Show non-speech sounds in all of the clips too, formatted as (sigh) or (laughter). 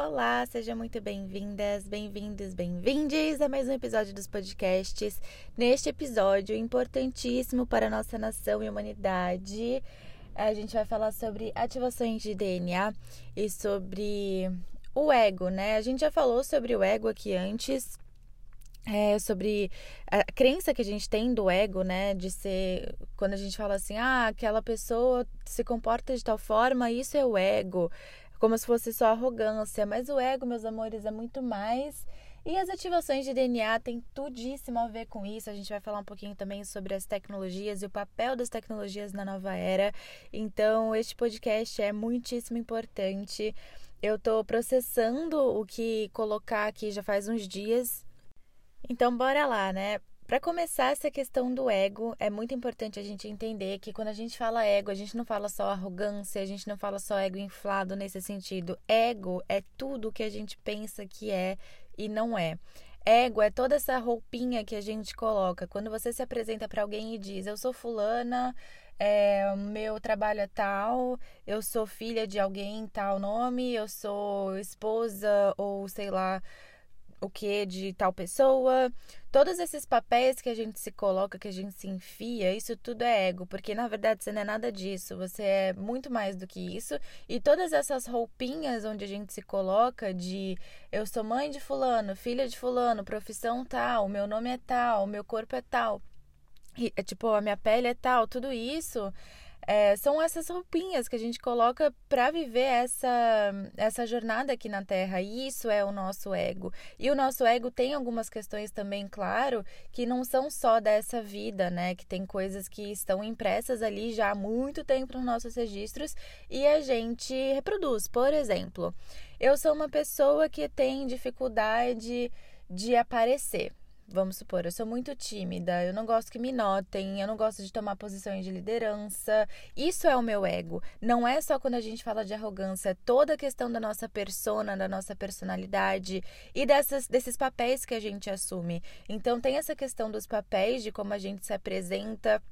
Olá, sejam muito bem-vindas, bem-vindos, bem-vindes a mais um episódio dos podcasts. Neste episódio importantíssimo para a nossa nação e humanidade, a gente vai falar sobre ativações de DNA e sobre o ego, né? A gente já falou sobre o ego aqui antes, é, sobre a crença que a gente tem do ego, né? De ser. Quando a gente fala assim, ah, aquela pessoa se comporta de tal forma, isso é o ego. Como se fosse só arrogância. Mas o ego, meus amores, é muito mais. E as ativações de DNA têm tudíssimo a ver com isso. A gente vai falar um pouquinho também sobre as tecnologias e o papel das tecnologias na nova era. Então, este podcast é muitíssimo importante. Eu estou processando o que colocar aqui já faz uns dias então, bora lá, né? Para começar essa questão do ego, é muito importante a gente entender que quando a gente fala ego, a gente não fala só arrogância, a gente não fala só ego inflado nesse sentido. Ego é tudo que a gente pensa que é e não é. Ego é toda essa roupinha que a gente coloca. Quando você se apresenta para alguém e diz: Eu sou fulana, é, meu trabalho é tal, eu sou filha de alguém, tal nome, eu sou esposa ou sei lá o que de tal pessoa. Todos esses papéis que a gente se coloca, que a gente se enfia, isso tudo é ego, porque na verdade você não é nada disso, você é muito mais do que isso. E todas essas roupinhas onde a gente se coloca de eu sou mãe de fulano, filha de fulano, profissão tal, meu nome é tal, meu corpo é tal. E, tipo, a minha pele é tal, tudo isso é, são essas roupinhas que a gente coloca para viver essa, essa jornada aqui na Terra. E isso é o nosso ego. E o nosso ego tem algumas questões também, claro, que não são só dessa vida, né? Que tem coisas que estão impressas ali já há muito tempo nos nossos registros e a gente reproduz. Por exemplo, eu sou uma pessoa que tem dificuldade de aparecer. Vamos supor, eu sou muito tímida, eu não gosto que me notem, eu não gosto de tomar posições de liderança. Isso é o meu ego. Não é só quando a gente fala de arrogância, é toda a questão da nossa persona, da nossa personalidade e dessas, desses papéis que a gente assume. Então, tem essa questão dos papéis, de como a gente se apresenta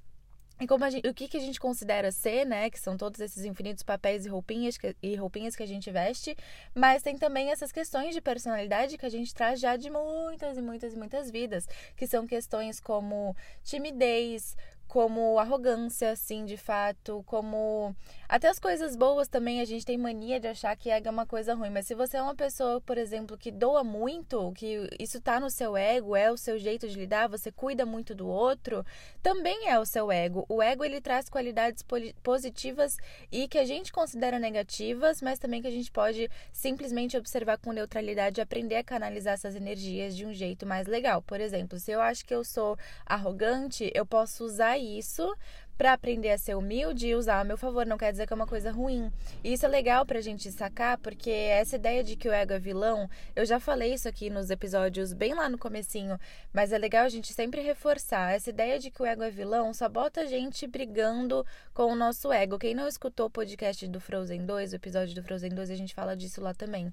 e como gente, o que, que a gente considera ser, né? Que são todos esses infinitos papéis e roupinhas, que, e roupinhas que a gente veste, mas tem também essas questões de personalidade que a gente traz já de muitas e muitas e muitas vidas, que são questões como timidez, como arrogância, assim, de fato, como até as coisas boas também a gente tem mania de achar que ego é uma coisa ruim, mas se você é uma pessoa, por exemplo, que doa muito, que isso tá no seu ego, é o seu jeito de lidar, você cuida muito do outro, também é o seu ego. O ego ele traz qualidades positivas e que a gente considera negativas, mas também que a gente pode simplesmente observar com neutralidade e aprender a canalizar essas energias de um jeito mais legal. Por exemplo, se eu acho que eu sou arrogante, eu posso usar isso para aprender a ser humilde e usar a meu favor. Não quer dizer que é uma coisa ruim. E isso é legal pra gente sacar, porque essa ideia de que o ego é vilão, eu já falei isso aqui nos episódios bem lá no comecinho, mas é legal a gente sempre reforçar. Essa ideia de que o ego é vilão só bota a gente brigando com o nosso ego. Quem não escutou o podcast do Frozen 2, o episódio do Frozen 2, a gente fala disso lá também.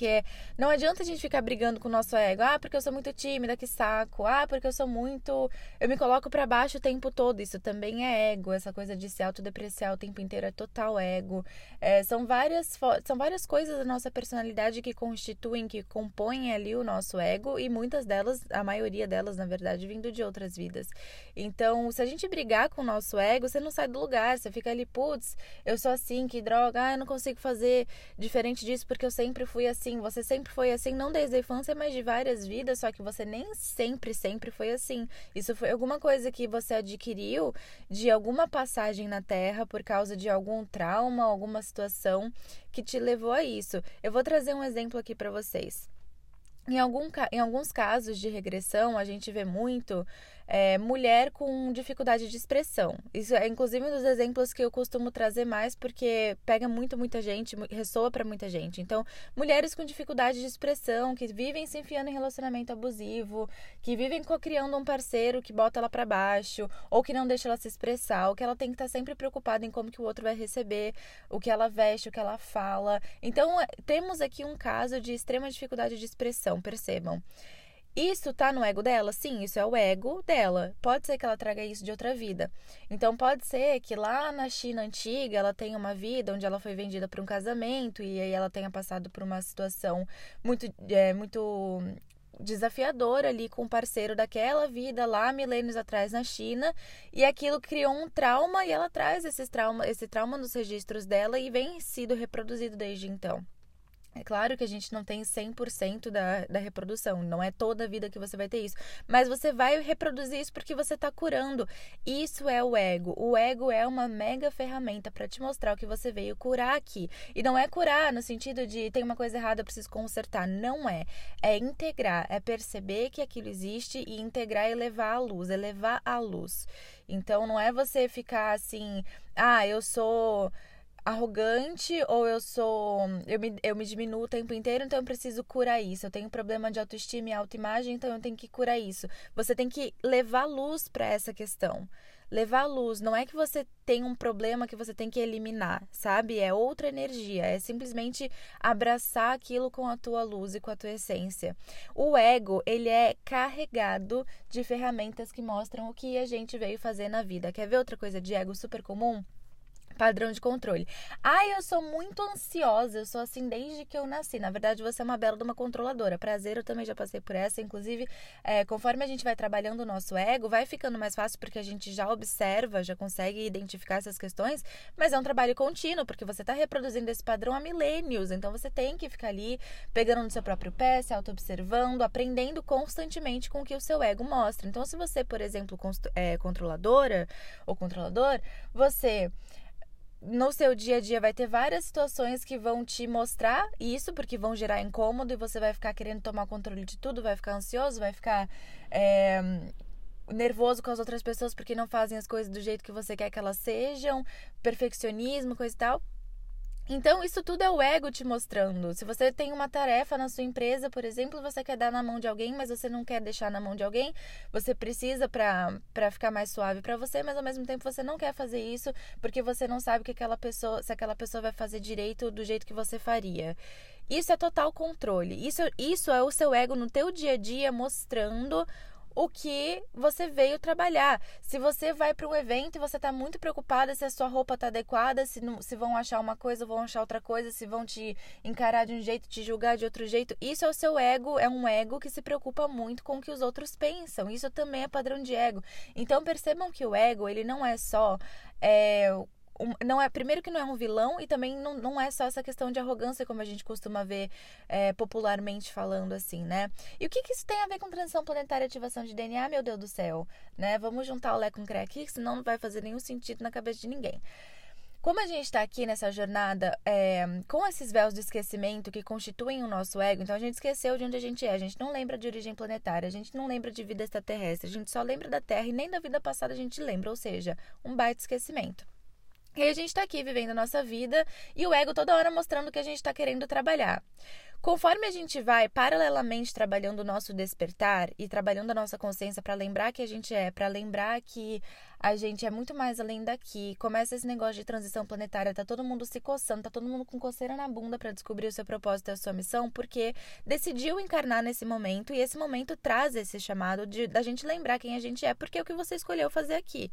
Que é, não adianta a gente ficar brigando com o nosso ego. Ah, porque eu sou muito tímida, que saco. Ah, porque eu sou muito. Eu me coloco para baixo o tempo todo. Isso também é ego. Essa coisa de se autodepreciar o tempo inteiro é total ego. É, são, várias, são várias coisas da nossa personalidade que constituem, que compõem ali o nosso ego. E muitas delas, a maioria delas, na verdade, vindo de outras vidas. Então, se a gente brigar com o nosso ego, você não sai do lugar. Você fica ali, putz, eu sou assim, que droga. Ah, eu não consigo fazer diferente disso porque eu sempre fui assim assim, você sempre foi assim, não desde a infância, mas de várias vidas, só que você nem sempre, sempre foi assim. Isso foi alguma coisa que você adquiriu de alguma passagem na Terra por causa de algum trauma, alguma situação que te levou a isso. Eu vou trazer um exemplo aqui para vocês. Em, algum, em alguns casos de regressão, a gente vê muito é, mulher com dificuldade de expressão. Isso é inclusive um dos exemplos que eu costumo trazer mais porque pega muito, muita gente, ressoa para muita gente. Então, mulheres com dificuldade de expressão, que vivem se enfiando em relacionamento abusivo, que vivem criando um parceiro que bota ela para baixo, ou que não deixa ela se expressar, ou que ela tem que estar tá sempre preocupada em como que o outro vai receber, o que ela veste, o que ela fala. Então, temos aqui um caso de extrema dificuldade de expressão, percebam. Isso tá no ego dela? Sim, isso é o ego dela. Pode ser que ela traga isso de outra vida. Então pode ser que lá na China antiga ela tenha uma vida onde ela foi vendida para um casamento e aí ela tenha passado por uma situação muito, é, muito desafiadora ali com o parceiro daquela vida lá milênios atrás na China e aquilo criou um trauma e ela traz esse trauma, esse trauma nos registros dela e vem sido reproduzido desde então. É claro que a gente não tem 100% da, da reprodução, não é toda a vida que você vai ter isso, mas você vai reproduzir isso porque você está curando. Isso é o ego. O ego é uma mega ferramenta para te mostrar o que você veio curar aqui. E não é curar no sentido de tem uma coisa errada, eu preciso consertar. Não é. É integrar, é perceber que aquilo existe e integrar e levar à luz, é levar à luz. Então não é você ficar assim, ah, eu sou arrogante ou eu sou. Eu me, eu me diminuo o tempo inteiro, então eu preciso curar isso. Eu tenho problema de autoestima e autoimagem, então eu tenho que curar isso. Você tem que levar luz para essa questão. Levar luz não é que você tem um problema que você tem que eliminar, sabe? É outra energia, é simplesmente abraçar aquilo com a tua luz e com a tua essência. O ego, ele é carregado de ferramentas que mostram o que a gente veio fazer na vida. Quer ver outra coisa de ego super comum? Padrão de controle. Ai, eu sou muito ansiosa, eu sou assim desde que eu nasci. Na verdade, você é uma bela de uma controladora. Prazer, eu também já passei por essa. Inclusive, é, conforme a gente vai trabalhando o nosso ego, vai ficando mais fácil porque a gente já observa, já consegue identificar essas questões, mas é um trabalho contínuo, porque você está reproduzindo esse padrão há milênios. Então, você tem que ficar ali pegando no seu próprio pé, se auto-observando, aprendendo constantemente com o que o seu ego mostra. Então, se você, por exemplo, é controladora ou controlador, você no seu dia a dia vai ter várias situações que vão te mostrar isso, porque vão gerar incômodo e você vai ficar querendo tomar controle de tudo, vai ficar ansioso, vai ficar é, nervoso com as outras pessoas porque não fazem as coisas do jeito que você quer que elas sejam, perfeccionismo, coisa e tal. Então, isso tudo é o ego te mostrando. Se você tem uma tarefa na sua empresa, por exemplo, você quer dar na mão de alguém, mas você não quer deixar na mão de alguém, você precisa para ficar mais suave para você, mas ao mesmo tempo você não quer fazer isso porque você não sabe que aquela pessoa, se aquela pessoa vai fazer direito do jeito que você faria. Isso é total controle. Isso, isso é o seu ego no teu dia a dia mostrando o que você veio trabalhar. Se você vai para um evento e você está muito preocupada se a sua roupa está adequada, se, não, se vão achar uma coisa, vão achar outra coisa, se vão te encarar de um jeito, te julgar de outro jeito, isso é o seu ego, é um ego que se preocupa muito com o que os outros pensam. Isso também é padrão de ego. Então percebam que o ego, ele não é só é, um, não é primeiro que não é um vilão e também não, não é só essa questão de arrogância como a gente costuma ver é, popularmente falando assim, né? E o que, que isso tem a ver com transição planetária e ativação de DNA, meu Deus do céu, né? Vamos juntar o Lé com o Cré aqui, senão não vai fazer nenhum sentido na cabeça de ninguém. Como a gente está aqui nessa jornada é, com esses véus de esquecimento que constituem o nosso ego, então a gente esqueceu de onde a gente é, a gente não lembra de origem planetária, a gente não lembra de vida extraterrestre, a gente só lembra da Terra e nem da vida passada a gente lembra, ou seja, um baita esquecimento. E a gente está aqui vivendo a nossa vida e o ego toda hora mostrando que a gente está querendo trabalhar. Conforme a gente vai paralelamente trabalhando o nosso despertar e trabalhando a nossa consciência para lembrar que a gente é, para lembrar que a gente é muito mais além daqui, começa esse negócio de transição planetária, tá todo mundo se coçando, tá todo mundo com coceira na bunda para descobrir o seu propósito e a sua missão, porque decidiu encarnar nesse momento e esse momento traz esse chamado de da gente lembrar quem a gente é, porque é o que você escolheu fazer aqui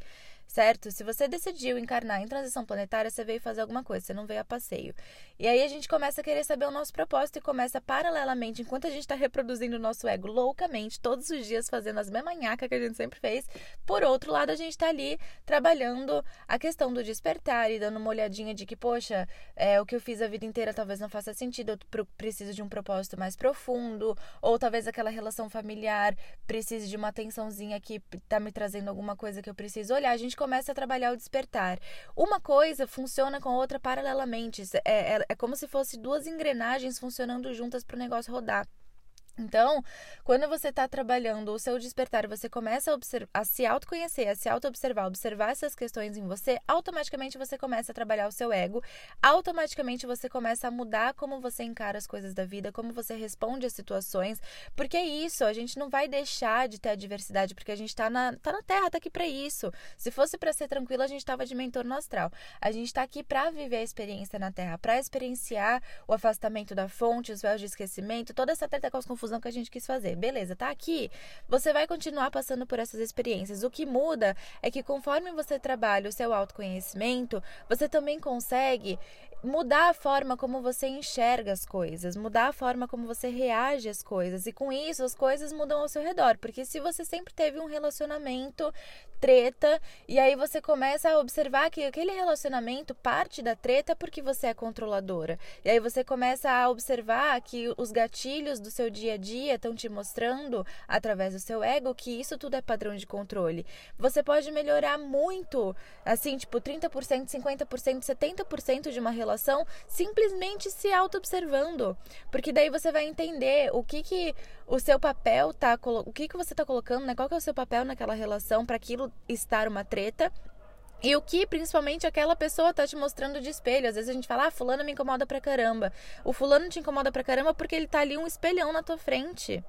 certo? Se você decidiu encarnar em transição planetária, você veio fazer alguma coisa, você não veio a passeio. E aí a gente começa a querer saber o nosso propósito e começa paralelamente, enquanto a gente está reproduzindo o nosso ego loucamente, todos os dias fazendo as mesmas nhacas que a gente sempre fez, por outro lado, a gente está ali trabalhando a questão do despertar e dando uma olhadinha de que, poxa, é, o que eu fiz a vida inteira talvez não faça sentido, eu preciso de um propósito mais profundo, ou talvez aquela relação familiar precise de uma atençãozinha que tá me trazendo alguma coisa que eu preciso olhar. A gente começa a trabalhar o despertar. Uma coisa funciona com a outra paralelamente. É, é, é como se fosse duas engrenagens funcionando juntas para o negócio rodar. Então, quando você está trabalhando o seu despertar, você começa a, a se autoconhecer, a se auto-observar, observar essas questões em você, automaticamente você começa a trabalhar o seu ego, automaticamente você começa a mudar como você encara as coisas da vida, como você responde às situações, porque é isso, a gente não vai deixar de ter a diversidade, porque a gente está na, tá na Terra, tá aqui para isso. Se fosse para ser tranquilo, a gente estava de mentor no astral. A gente está aqui para viver a experiência na Terra, para experienciar o afastamento da fonte, os véus de esquecimento, toda essa treta com as confusões confusão que a gente quis fazer. Beleza, tá aqui. Você vai continuar passando por essas experiências. O que muda é que conforme você trabalha o seu autoconhecimento, você também consegue mudar a forma como você enxerga as coisas, mudar a forma como você reage às coisas. E com isso, as coisas mudam ao seu redor. Porque se você sempre teve um relacionamento treta, e aí você começa a observar que aquele relacionamento parte da treta porque você é controladora. E aí você começa a observar que os gatilhos do seu dia a dia estão te mostrando, através do seu ego, que isso tudo é padrão de controle. Você pode melhorar muito, assim, tipo 30%, 50%, 70% de uma relação relação simplesmente se auto-observando. Porque daí você vai entender o que que o seu papel tá, o que que você tá colocando, né? Qual que é o seu papel naquela relação para aquilo estar uma treta. E o que principalmente aquela pessoa tá te mostrando de espelho. Às vezes a gente fala, ah, fulano me incomoda pra caramba. O fulano te incomoda pra caramba porque ele tá ali um espelhão na tua frente.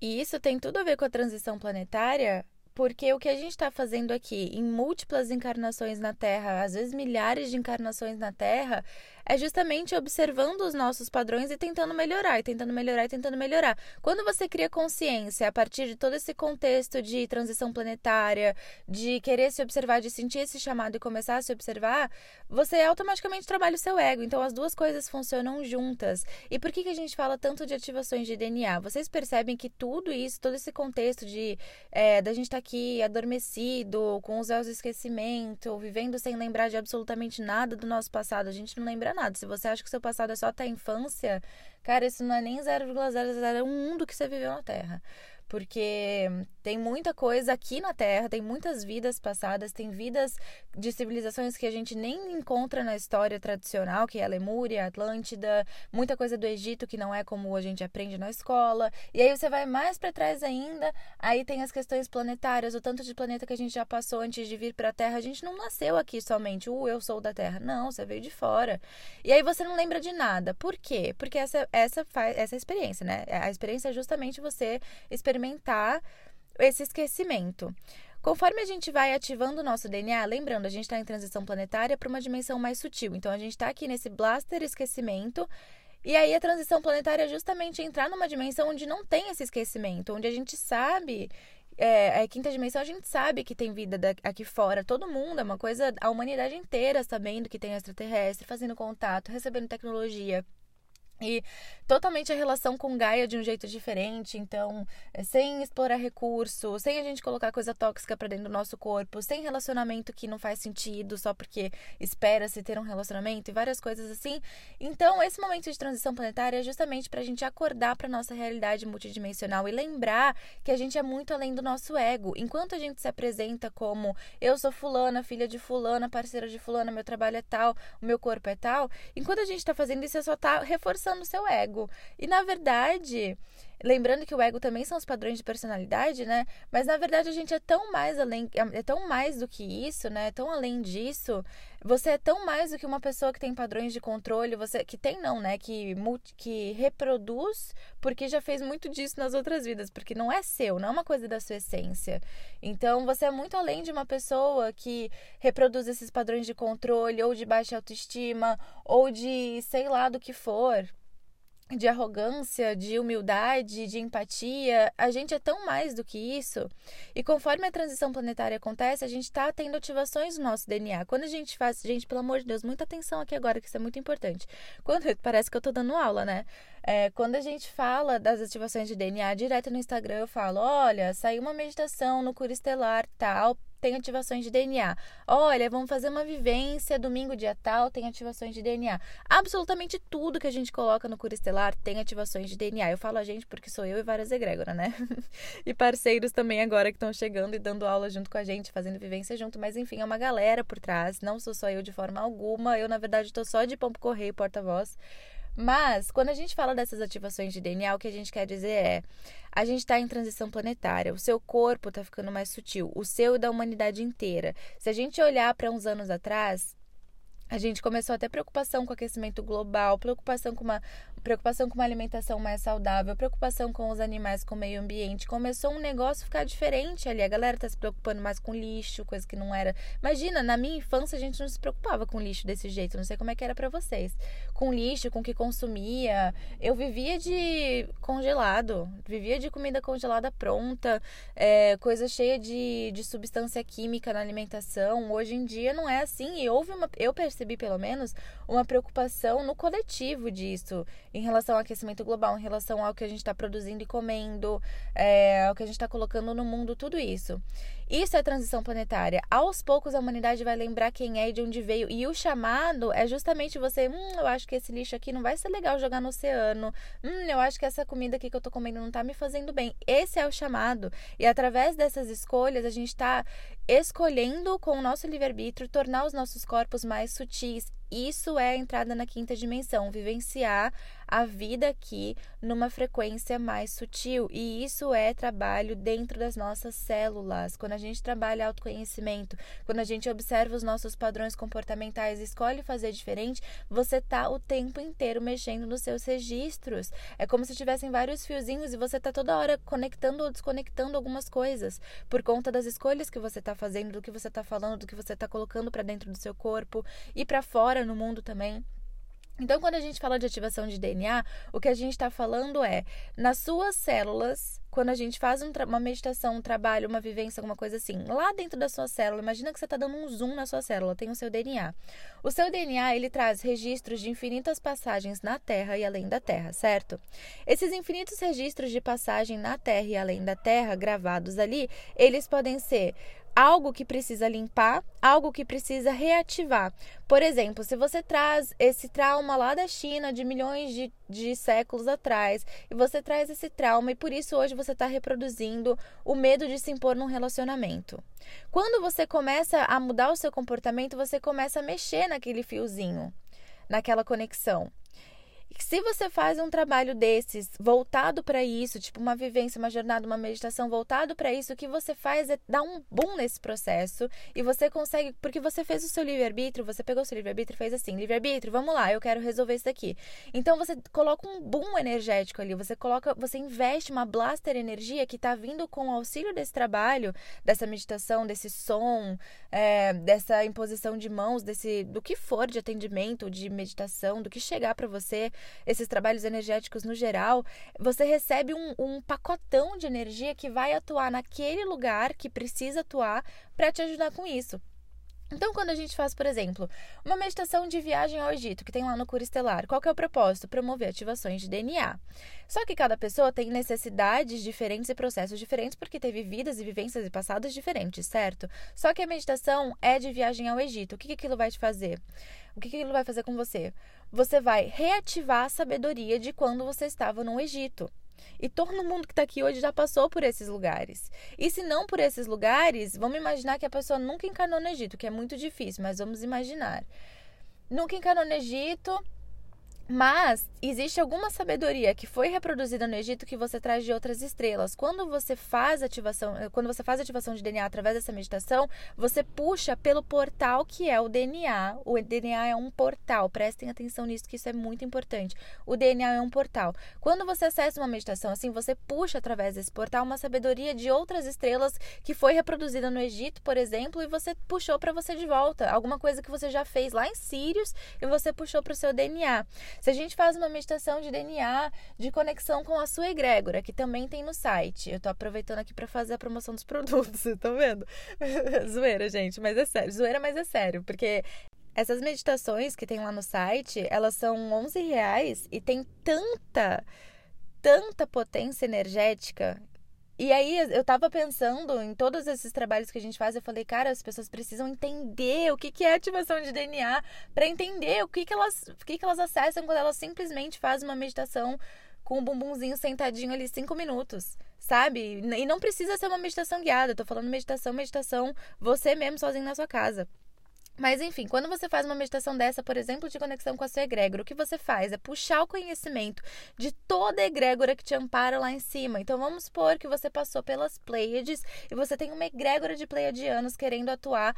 E isso tem tudo a ver com a transição planetária, porque o que a gente está fazendo aqui em múltiplas encarnações na Terra, às vezes milhares de encarnações na Terra, é justamente observando os nossos padrões e tentando melhorar, e tentando melhorar, e tentando melhorar. Quando você cria consciência a partir de todo esse contexto de transição planetária, de querer se observar, de sentir esse chamado e começar a se observar, você automaticamente trabalha o seu ego. Então as duas coisas funcionam juntas. E por que, que a gente fala tanto de ativações de DNA? Vocês percebem que tudo isso, todo esse contexto de é, da gente estar tá aqui adormecido, com os véus do esquecimento, vivendo sem lembrar de absolutamente nada do nosso passado, a gente não lembra Se você acha que seu passado é só até a infância, cara, isso não é nem 0,001 do que você viveu na Terra. Porque tem muita coisa aqui na Terra, tem muitas vidas passadas, tem vidas de civilizações que a gente nem encontra na história tradicional, que é a Lemúria, a Atlântida, muita coisa do Egito que não é como a gente aprende na escola. E aí você vai mais para trás ainda, aí tem as questões planetárias, o tanto de planeta que a gente já passou antes de vir para a Terra. A gente não nasceu aqui somente, o uh, eu sou da Terra. Não, você veio de fora. E aí você não lembra de nada. Por quê? Porque essa essa faz essa experiência, né? A experiência é justamente você experimentar experimentar esse esquecimento. Conforme a gente vai ativando o nosso DNA, lembrando, a gente está em transição planetária para uma dimensão mais sutil. Então, a gente está aqui nesse blaster esquecimento. E aí, a transição planetária é justamente entrar numa dimensão onde não tem esse esquecimento, onde a gente sabe. É, a quinta dimensão, a gente sabe que tem vida aqui fora. Todo mundo, é uma coisa. A humanidade inteira sabendo que tem extraterrestre, fazendo contato, recebendo tecnologia. E totalmente a relação com Gaia de um jeito diferente, então, é, sem explorar recurso, sem a gente colocar coisa tóxica para dentro do nosso corpo, sem relacionamento que não faz sentido só porque espera-se ter um relacionamento e várias coisas assim. Então, esse momento de transição planetária é justamente para a gente acordar para nossa realidade multidimensional e lembrar que a gente é muito além do nosso ego. Enquanto a gente se apresenta como eu sou fulana, filha de fulana, parceira de fulana, meu trabalho é tal, o meu corpo é tal, enquanto a gente está fazendo isso, é só tá reforçando no seu ego. E na verdade, lembrando que o ego também são os padrões de personalidade, né? Mas na verdade a gente é tão mais além, é tão mais do que isso, né? É tão além disso. Você é tão mais do que uma pessoa que tem padrões de controle, você que tem não, né? Que que reproduz porque já fez muito disso nas outras vidas, porque não é seu, não é uma coisa da sua essência. Então você é muito além de uma pessoa que reproduz esses padrões de controle ou de baixa autoestima ou de sei lá do que for de arrogância, de humildade, de empatia. A gente é tão mais do que isso. E conforme a transição planetária acontece, a gente está tendo ativações no nosso DNA. Quando a gente faz. Gente, pelo amor de Deus, muita atenção aqui agora, que isso é muito importante. Quando parece que eu estou dando aula, né? É, quando a gente fala das ativações de DNA direto no Instagram, eu falo: olha, saiu uma meditação no cura estelar tal tem ativações de DNA. Olha, vamos fazer uma vivência domingo dia tal, tem ativações de DNA. Absolutamente tudo que a gente coloca no Cura Estelar tem ativações de DNA. Eu falo a gente porque sou eu e várias egrégoras, né? (laughs) e parceiros também agora que estão chegando e dando aula junto com a gente, fazendo vivência junto, mas enfim, é uma galera por trás. Não sou só eu de forma alguma. Eu, na verdade, estou só de pompo correio porta-voz mas, quando a gente fala dessas ativações de DNA, o que a gente quer dizer é: a gente está em transição planetária, o seu corpo está ficando mais sutil, o seu e da humanidade inteira. Se a gente olhar para uns anos atrás, a gente começou a ter preocupação com aquecimento global, preocupação com uma preocupação com uma alimentação mais saudável, preocupação com os animais, com o meio ambiente. Começou um negócio ficar diferente ali. A galera tá se preocupando mais com lixo, coisa que não era. Imagina, na minha infância a gente não se preocupava com lixo desse jeito. Não sei como é que era para vocês. Com lixo, com o que consumia. Eu vivia de congelado, vivia de comida congelada pronta, é, coisa cheia de, de substância química na alimentação. Hoje em dia não é assim. E houve uma. Eu pelo menos, uma preocupação no coletivo disso em relação ao aquecimento global, em relação ao que a gente está produzindo e comendo, é, ao que a gente está colocando no mundo, tudo isso. Isso é transição planetária. Aos poucos a humanidade vai lembrar quem é e de onde veio. E o chamado é justamente você, hum, eu acho que esse lixo aqui não vai ser legal jogar no oceano. Hum, eu acho que essa comida aqui que eu tô comendo não tá me fazendo bem. Esse é o chamado. E através dessas escolhas, a gente está escolhendo com o nosso livre-arbítrio tornar os nossos corpos mais sutis. Isso é a entrada na quinta dimensão, vivenciar a vida aqui numa frequência mais sutil. E isso é trabalho dentro das nossas células. Quando a gente trabalha autoconhecimento, quando a gente observa os nossos padrões comportamentais, escolhe fazer diferente, você tá o tempo inteiro mexendo nos seus registros. É como se tivessem vários fiozinhos e você tá toda hora conectando ou desconectando algumas coisas por conta das escolhas que você tá fazendo, do que você tá falando, do que você tá colocando para dentro do seu corpo e para fora no mundo também. Então, quando a gente fala de ativação de DNA, o que a gente está falando é, nas suas células, quando a gente faz um uma meditação, um trabalho, uma vivência, alguma coisa assim, lá dentro da sua célula, imagina que você está dando um zoom na sua célula, tem o seu DNA. O seu DNA, ele traz registros de infinitas passagens na Terra e além da Terra, certo? Esses infinitos registros de passagem na Terra e além da Terra, gravados ali, eles podem ser algo que precisa limpar, algo que precisa reativar. Por exemplo, se você traz esse trauma lá da China de milhões de, de séculos atrás e você traz esse trauma e por isso hoje você está reproduzindo o medo de se impor num relacionamento. Quando você começa a mudar o seu comportamento, você começa a mexer naquele fiozinho, naquela conexão se você faz um trabalho desses voltado para isso, tipo uma vivência, uma jornada, uma meditação voltado para isso, o que você faz é dar um boom nesse processo e você consegue, porque você fez o seu livre-arbítrio, você pegou o seu livre-arbítrio e fez assim, livre-arbítrio, vamos lá, eu quero resolver isso daqui. Então você coloca um boom energético ali, você coloca, você investe uma blaster energia que está vindo com o auxílio desse trabalho, dessa meditação, desse som, é, dessa imposição de mãos, desse do que for de atendimento, de meditação, do que chegar para você esses trabalhos energéticos no geral, você recebe um, um pacotão de energia que vai atuar naquele lugar que precisa atuar para te ajudar com isso. Então, quando a gente faz, por exemplo, uma meditação de viagem ao Egito, que tem lá no Cura Estelar, qual que é o propósito? Promover ativações de DNA. Só que cada pessoa tem necessidades diferentes e processos diferentes, porque teve vidas e vivências e passados diferentes, certo? Só que a meditação é de viagem ao Egito. O que, que aquilo vai te fazer? O que, que aquilo vai fazer com você? Você vai reativar a sabedoria de quando você estava no Egito. E todo mundo que está aqui hoje já passou por esses lugares. E se não por esses lugares, vamos imaginar que a pessoa nunca encarnou no Egito, que é muito difícil, mas vamos imaginar. Nunca encarnou no Egito, mas existe alguma sabedoria que foi reproduzida no Egito que você traz de outras estrelas. Quando você faz ativação, eh, quando você faz ativação de DNA através dessa meditação, você puxa pelo portal que é o DNA. O DNA é um portal. Prestem atenção nisso que isso é muito importante. O DNA é um portal. Quando você acessa uma meditação assim, você puxa através desse portal uma sabedoria de outras estrelas que foi reproduzida no Egito, por exemplo, e você puxou para você de volta. Alguma coisa que você já fez lá em Sírios e você puxou para o seu DNA. Se a gente faz uma meditação de DNA, de conexão com a sua egrégora, que também tem no site. Eu tô aproveitando aqui para fazer a promoção dos produtos, estão (laughs) vendo? (laughs) Zoeira, gente, mas é sério. Zoeira, mas é sério, porque essas meditações que tem lá no site, elas são 11 reais e tem tanta, tanta potência energética e aí eu tava pensando em todos esses trabalhos que a gente faz, eu falei, cara, as pessoas precisam entender o que, que é ativação de DNA para entender o que, que elas o que, que elas acessam quando elas simplesmente fazem uma meditação com o bumbumzinho sentadinho ali cinco minutos, sabe? E não precisa ser uma meditação guiada, eu tô falando meditação, meditação, você mesmo sozinho na sua casa. Mas enfim, quando você faz uma meditação dessa, por exemplo, de conexão com a sua egrégora, o que você faz é puxar o conhecimento de toda a egrégora que te ampara lá em cima. Então vamos supor que você passou pelas Pleiades e você tem uma egrégora de pleiadianos querendo atuar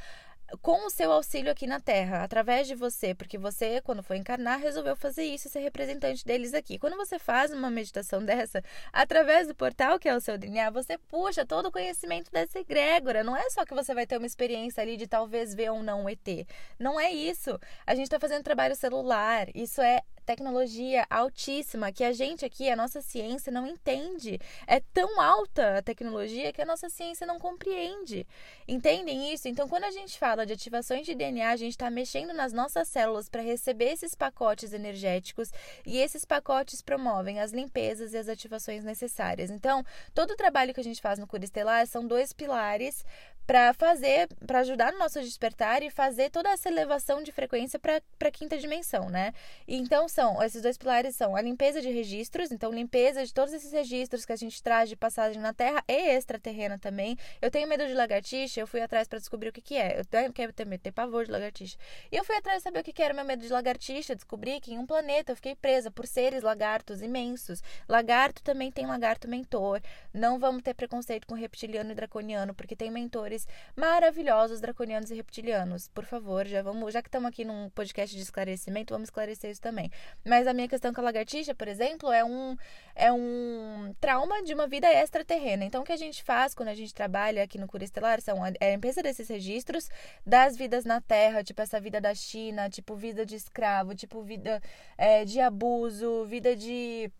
com o seu auxílio aqui na Terra, através de você, porque você, quando foi encarnar, resolveu fazer isso e ser representante deles aqui. Quando você faz uma meditação (laughs) dessa, através do portal que é o seu DNA, você puxa todo o conhecimento dessa egrégora. Não é só que você vai ter uma experiência ali de talvez ver ou não um ET. Não é isso. A gente está fazendo trabalho celular. Isso é tecnologia altíssima que a gente aqui, a nossa ciência não entende. É tão alta a tecnologia que a nossa ciência não compreende. Entendem isso? Então, quando a gente fala de ativações de DNA, a gente está mexendo nas nossas células para receber esses pacotes energéticos e esses pacotes promovem as limpezas e as ativações necessárias. Então, todo o trabalho que a gente faz no Cura Estelar são dois pilares para fazer, para ajudar no nosso despertar e fazer toda essa elevação de frequência para a quinta dimensão, né? Então são, esses dois pilares são a limpeza de registros, então limpeza de todos esses registros que a gente traz de passagem na Terra e extraterrena também. Eu tenho medo de lagartixa, eu fui atrás para descobrir o que que é. Eu tenho, quero ter medo, ter pavor de lagartixa. E eu fui atrás de saber o que que era meu medo de lagartixa, descobri que em um planeta eu fiquei presa por seres lagartos imensos. Lagarto também tem lagarto mentor. Não vamos ter preconceito com reptiliano e draconiano, porque tem mentores maravilhosos draconianos e reptilianos. Por favor, já vamos, já que estamos aqui num podcast de esclarecimento, vamos esclarecer isso também. Mas a minha questão com a lagartixa, por exemplo, é um é um trauma de uma vida extraterrena. Então, o que a gente faz quando a gente trabalha aqui no Cura Estelar são a, é a limpeza desses registros das vidas na Terra, tipo essa vida da China, tipo vida de escravo, tipo vida é, de abuso, vida de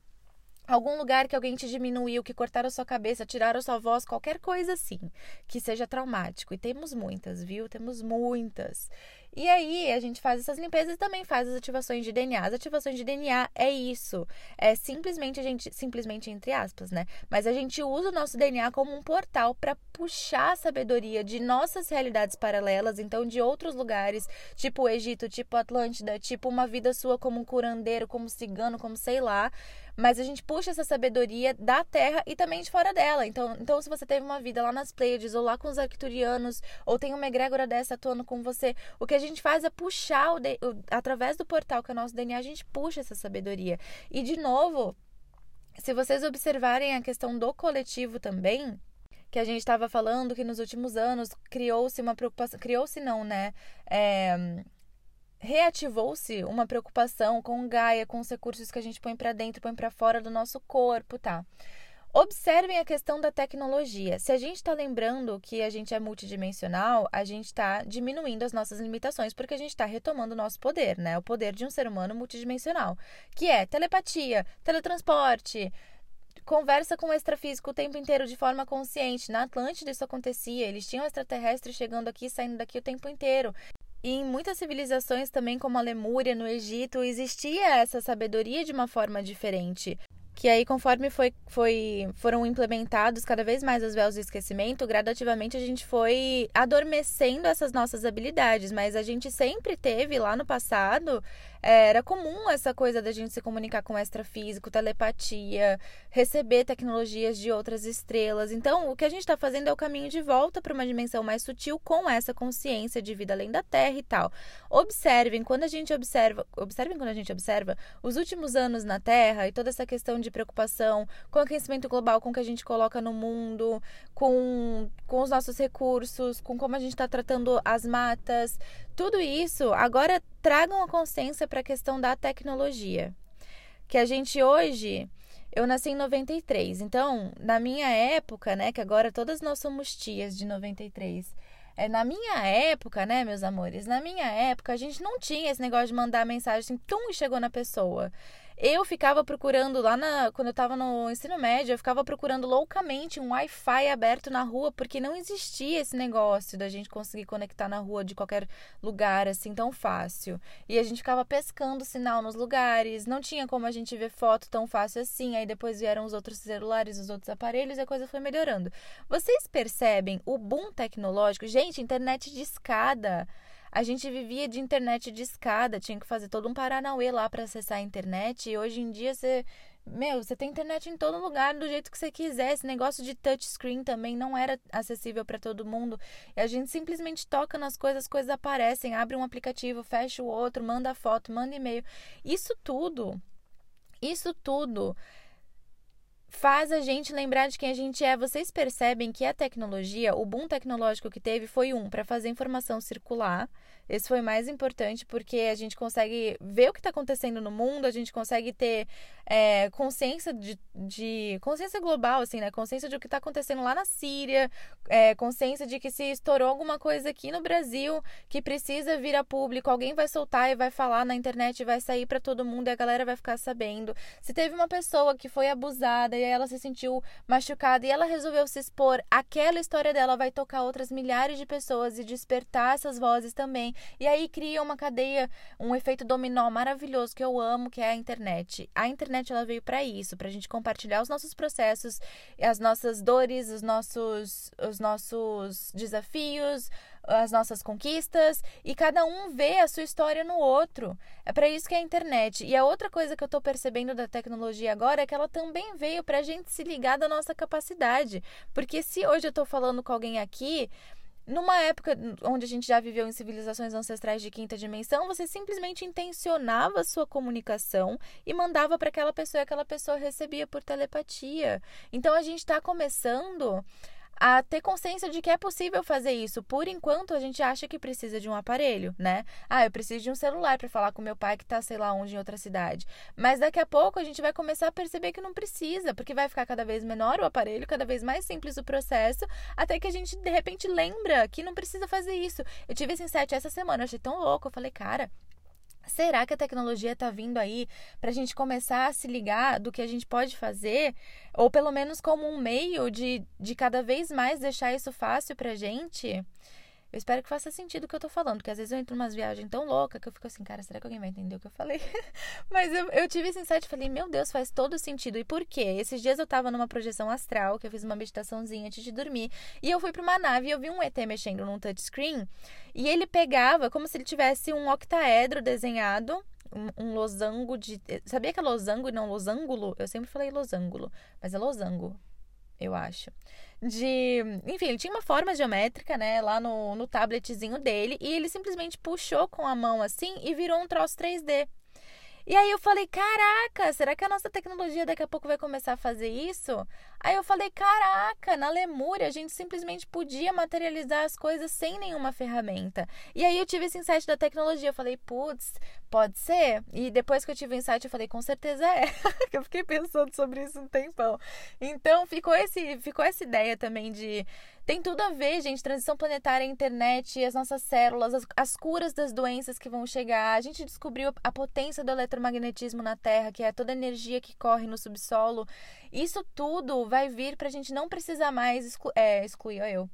algum lugar que alguém te diminuiu, que cortaram sua cabeça, tiraram sua voz, qualquer coisa assim, que seja traumático. E temos muitas, viu? Temos muitas. E aí a gente faz essas limpezas e também faz as ativações de DNA. As ativações de DNA é isso. É simplesmente a gente, simplesmente entre aspas, né? Mas a gente usa o nosso DNA como um portal para puxar a sabedoria de nossas realidades paralelas, então de outros lugares, tipo o Egito, tipo Atlântida, tipo uma vida sua como um curandeiro, como cigano, como sei lá, mas a gente puxa essa sabedoria da Terra e também de fora dela. Então, então se você teve uma vida lá nas Pleiades, ou lá com os Arcturianos, ou tem uma egrégora dessa atuando com você, o que a gente faz é puxar, o, o através do portal que é o nosso DNA, a gente puxa essa sabedoria. E, de novo, se vocês observarem a questão do coletivo também, que a gente estava falando que nos últimos anos criou-se uma preocupação, criou-se não, né? É, reativou-se uma preocupação com Gaia, com os recursos que a gente põe para dentro, põe para fora do nosso corpo, tá? Observem a questão da tecnologia. Se a gente está lembrando que a gente é multidimensional, a gente está diminuindo as nossas limitações, porque a gente está retomando o nosso poder, né? O poder de um ser humano multidimensional, que é telepatia, teletransporte, conversa com o extrafísico o tempo inteiro de forma consciente. Na Atlântida isso acontecia, eles tinham extraterrestres chegando aqui e saindo daqui o tempo inteiro. E em muitas civilizações, também como a Lemúria, no Egito, existia essa sabedoria de uma forma diferente. Que aí, conforme foi, foi, foram implementados cada vez mais os véus do esquecimento, gradativamente a gente foi adormecendo essas nossas habilidades. Mas a gente sempre teve lá no passado era comum essa coisa da gente se comunicar com extrafísico, telepatia, receber tecnologias de outras estrelas. Então, o que a gente está fazendo é o caminho de volta para uma dimensão mais sutil com essa consciência de vida além da Terra e tal. Observem quando a gente observa, observem quando a gente observa os últimos anos na Terra e toda essa questão de preocupação com o aquecimento global, com o que a gente coloca no mundo, com, com os nossos recursos, com como a gente está tratando as matas, tudo isso, agora tragam a consciência para a questão da tecnologia. Que a gente hoje, eu nasci em 93, então, na minha época, né, que agora todas nós somos tias de 93. É, na minha época, né, meus amores, na minha época a gente não tinha esse negócio de mandar mensagem assim, tum, chegou na pessoa. Eu ficava procurando lá na. Quando eu estava no ensino médio, eu ficava procurando loucamente um Wi-Fi aberto na rua, porque não existia esse negócio da gente conseguir conectar na rua de qualquer lugar assim tão fácil. E a gente ficava pescando sinal nos lugares, não tinha como a gente ver foto tão fácil assim. Aí depois vieram os outros celulares, os outros aparelhos e a coisa foi melhorando. Vocês percebem o boom tecnológico? Gente, internet de escada. A gente vivia de internet de escada, tinha que fazer todo um paranauê lá para acessar a internet. E hoje em dia você. Meu, você tem internet em todo lugar, do jeito que você quiser. Esse negócio de touchscreen também não era acessível para todo mundo. E a gente simplesmente toca nas coisas, as coisas aparecem, abre um aplicativo, fecha o outro, manda foto, manda e-mail. Isso tudo, isso tudo faz a gente lembrar de quem a gente é. Vocês percebem que a tecnologia, o boom tecnológico que teve foi um para fazer informação circular. Esse foi mais importante porque a gente consegue ver o que está acontecendo no mundo, a gente consegue ter é, consciência de, de, consciência global, assim, né? Consciência de o que está acontecendo lá na Síria, é, consciência de que se estourou alguma coisa aqui no Brasil que precisa vir a público, alguém vai soltar e vai falar na internet, vai sair para todo mundo e a galera vai ficar sabendo. Se teve uma pessoa que foi abusada e ela se sentiu machucada e ela resolveu se expor, aquela história dela vai tocar outras milhares de pessoas e despertar essas vozes também. E aí cria uma cadeia, um efeito dominó maravilhoso que eu amo, que é a internet. A internet ela veio para isso, para a gente compartilhar os nossos processos, as nossas dores, os nossos, os nossos desafios, as nossas conquistas e cada um vê a sua história no outro. É para isso que é a internet. E a outra coisa que eu estou percebendo da tecnologia agora é que ela também veio para a gente se ligar da nossa capacidade. Porque se hoje eu estou falando com alguém aqui numa época onde a gente já viveu em civilizações ancestrais de quinta dimensão, você simplesmente intencionava sua comunicação e mandava para aquela pessoa e aquela pessoa recebia por telepatia. Então a gente está começando a ter consciência de que é possível fazer isso. Por enquanto, a gente acha que precisa de um aparelho, né? Ah, eu preciso de um celular para falar com meu pai que tá, sei lá, onde em outra cidade. Mas daqui a pouco a gente vai começar a perceber que não precisa, porque vai ficar cada vez menor o aparelho, cada vez mais simples o processo, até que a gente de repente lembra que não precisa fazer isso. Eu tive esse insight essa semana, eu achei tão louco, eu falei, cara, Será que a tecnologia está vindo aí para a gente começar a se ligar do que a gente pode fazer? Ou pelo menos como um meio de, de cada vez mais deixar isso fácil para a gente? Eu espero que faça sentido o que eu tô falando, porque às vezes eu entro umas viagens tão loucas que eu fico assim, cara, será que alguém vai entender o que eu falei? (laughs) Mas eu, eu tive esse insight e falei, meu Deus, faz todo sentido. E por quê? Esses dias eu tava numa projeção astral, que eu fiz uma meditaçãozinha antes de dormir, e eu fui pra uma nave e eu vi um ET mexendo num touchscreen, e ele pegava como se ele tivesse um octaedro desenhado um, losango de. Sabia que é losango e não losangulo? Eu sempre falei losangulo, mas é losango, eu acho de. Enfim, ele tinha uma forma geométrica, né, lá no, no tabletzinho dele, e ele simplesmente puxou com a mão assim e virou um troço 3D. E aí eu falei, caraca, será que a nossa tecnologia daqui a pouco vai começar a fazer isso? Aí eu falei, caraca, na Lemúria a gente simplesmente podia materializar as coisas sem nenhuma ferramenta. E aí eu tive esse insight da tecnologia, eu falei, putz, pode ser? E depois que eu tive o insight, eu falei, com certeza é. (laughs) eu fiquei pensando sobre isso um tempão. Então ficou, esse, ficou essa ideia também de tem tudo a ver, gente. Transição planetária, internet, as nossas células, as, as, curas das doenças que vão chegar. A gente descobriu a potência do eletromagnetismo na Terra, que é toda a energia que corre no subsolo. Isso tudo vai vir para a gente não precisar mais exclu é, excluir, eu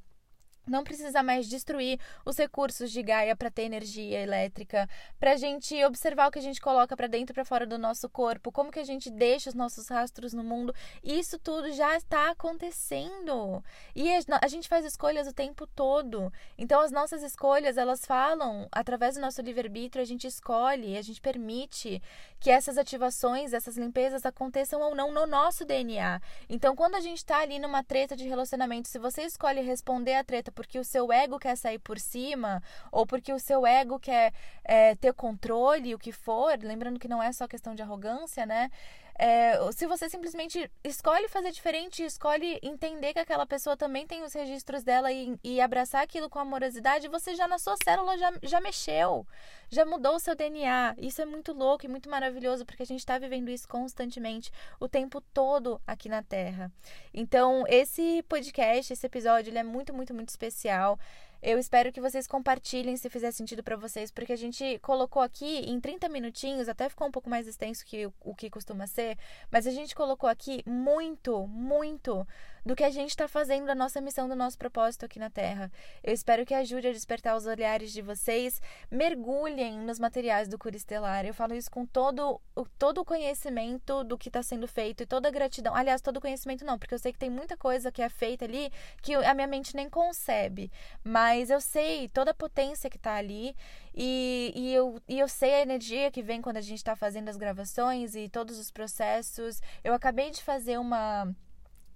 não precisa mais destruir os recursos de Gaia para ter energia elétrica, para a gente observar o que a gente coloca para dentro e para fora do nosso corpo, como que a gente deixa os nossos rastros no mundo. Isso tudo já está acontecendo. E a gente faz escolhas o tempo todo. Então as nossas escolhas, elas falam através do nosso livre-arbítrio, a gente escolhe, a gente permite que essas ativações, essas limpezas aconteçam ou não no nosso DNA. Então quando a gente está ali numa treta de relacionamento, se você escolhe responder a treta porque o seu ego quer sair por cima, ou porque o seu ego quer é, ter controle, o que for, lembrando que não é só questão de arrogância, né? É, se você simplesmente escolhe fazer diferente, escolhe entender que aquela pessoa também tem os registros dela e, e abraçar aquilo com amorosidade, você já na sua célula já, já mexeu, já mudou o seu DNA. Isso é muito louco e muito maravilhoso, porque a gente está vivendo isso constantemente, o tempo todo aqui na Terra. Então, esse podcast, esse episódio, ele é muito, muito, muito especial. Eu espero que vocês compartilhem se fizer sentido para vocês, porque a gente colocou aqui em 30 minutinhos, até ficou um pouco mais extenso que o que costuma ser, mas a gente colocou aqui muito, muito do que a gente está fazendo da nossa missão, do nosso propósito aqui na Terra. Eu espero que ajude a despertar os olhares de vocês. Mergulhem nos materiais do Cura Estelar. Eu falo isso com todo, todo o conhecimento do que está sendo feito e toda a gratidão. Aliás, todo o conhecimento não, porque eu sei que tem muita coisa que é feita ali que a minha mente nem concebe. Mas eu sei toda a potência que está ali e, e, eu, e eu sei a energia que vem quando a gente está fazendo as gravações e todos os processos. Eu acabei de fazer uma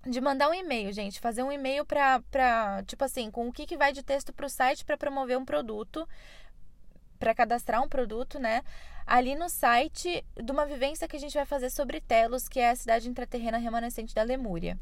de mandar um e-mail, gente, fazer um e-mail para, tipo assim, com o que, que vai de texto para o site para promover um produto para cadastrar um produto, né? Ali no site de uma vivência que a gente vai fazer sobre Telos, que é a cidade intraterrena remanescente da Lemúria.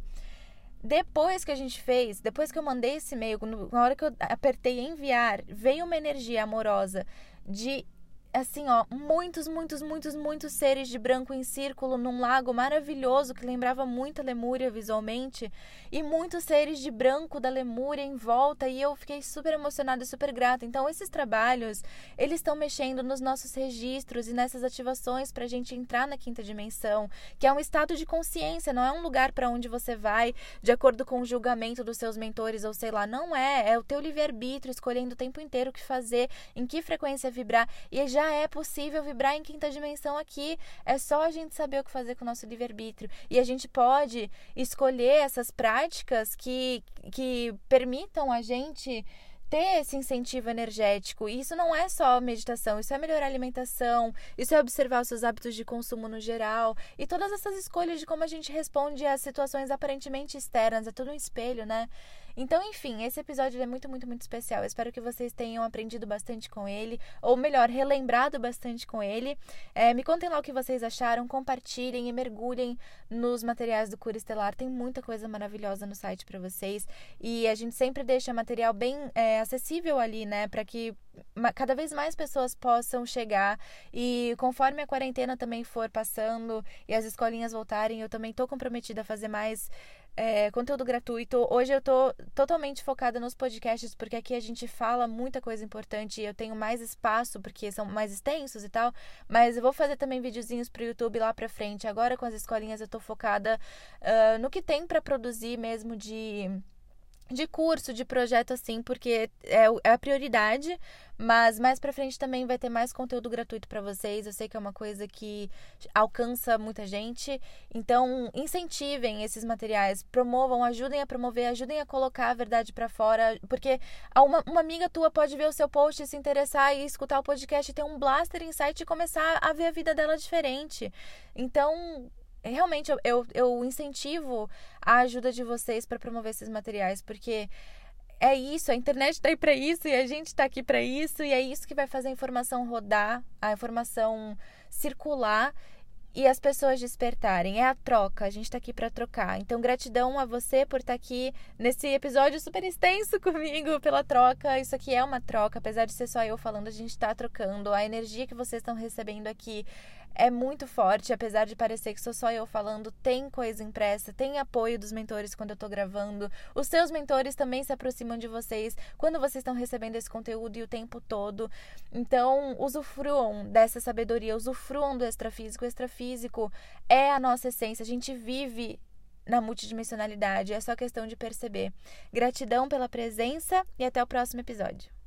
Depois que a gente fez, depois que eu mandei esse e-mail, na hora que eu apertei enviar, veio uma energia amorosa de assim, ó, muitos, muitos, muitos, muitos seres de branco em círculo num lago maravilhoso que lembrava muito a Lemúria visualmente, e muitos seres de branco da Lemúria em volta, e eu fiquei super emocionada e super grata. Então, esses trabalhos, eles estão mexendo nos nossos registros e nessas ativações para a gente entrar na quinta dimensão, que é um estado de consciência, não é um lugar para onde você vai de acordo com o julgamento dos seus mentores ou sei lá, não é, é o teu livre-arbítrio escolhendo o tempo inteiro o que fazer, em que frequência vibrar, e já já é possível vibrar em quinta dimensão aqui. É só a gente saber o que fazer com o nosso livre-arbítrio. E a gente pode escolher essas práticas que, que permitam a gente ter esse incentivo energético. E isso não é só meditação, isso é melhorar a alimentação, isso é observar os seus hábitos de consumo no geral e todas essas escolhas de como a gente responde às situações aparentemente externas, é tudo um espelho, né? Então, enfim, esse episódio é muito, muito, muito especial. Eu espero que vocês tenham aprendido bastante com ele, ou melhor, relembrado bastante com ele. É, me contem lá o que vocês acharam, compartilhem e mergulhem nos materiais do Cura Estelar. Tem muita coisa maravilhosa no site para vocês. E a gente sempre deixa material bem é, acessível ali, né, para que cada vez mais pessoas possam chegar e conforme a quarentena também for passando e as escolinhas voltarem, eu também estou comprometida a fazer mais é, conteúdo gratuito. Hoje eu tô totalmente focada nos podcasts, porque aqui a gente fala muita coisa importante e eu tenho mais espaço, porque são mais extensos e tal. Mas eu vou fazer também videozinhos pro YouTube lá pra frente. Agora com as escolinhas eu tô focada uh, no que tem para produzir mesmo de de curso, de projeto assim, porque é, é a prioridade, mas mais para frente também vai ter mais conteúdo gratuito para vocês. Eu sei que é uma coisa que alcança muita gente, então incentivem esses materiais, promovam, ajudem a promover, ajudem a colocar a verdade para fora, porque uma, uma amiga tua pode ver o seu post, se interessar e escutar o podcast ter um blaster insight e começar a ver a vida dela diferente. Então, realmente eu, eu, eu incentivo a ajuda de vocês para promover esses materiais, porque é isso, a internet está aí para isso e a gente está aqui para isso, e é isso que vai fazer a informação rodar, a informação circular e as pessoas despertarem. É a troca, a gente está aqui para trocar. Então, gratidão a você por estar tá aqui nesse episódio super extenso (laughs) comigo, pela troca. Isso aqui é uma troca, apesar de ser só eu falando, a gente está trocando. A energia que vocês estão recebendo aqui é muito forte, apesar de parecer que sou só eu falando, tem coisa impressa, tem apoio dos mentores quando eu tô gravando. Os seus mentores também se aproximam de vocês quando vocês estão recebendo esse conteúdo e o tempo todo. Então, usufruam dessa sabedoria, usufruam do extrafísico. O extrafísico é a nossa essência, a gente vive na multidimensionalidade, é só questão de perceber. Gratidão pela presença e até o próximo episódio.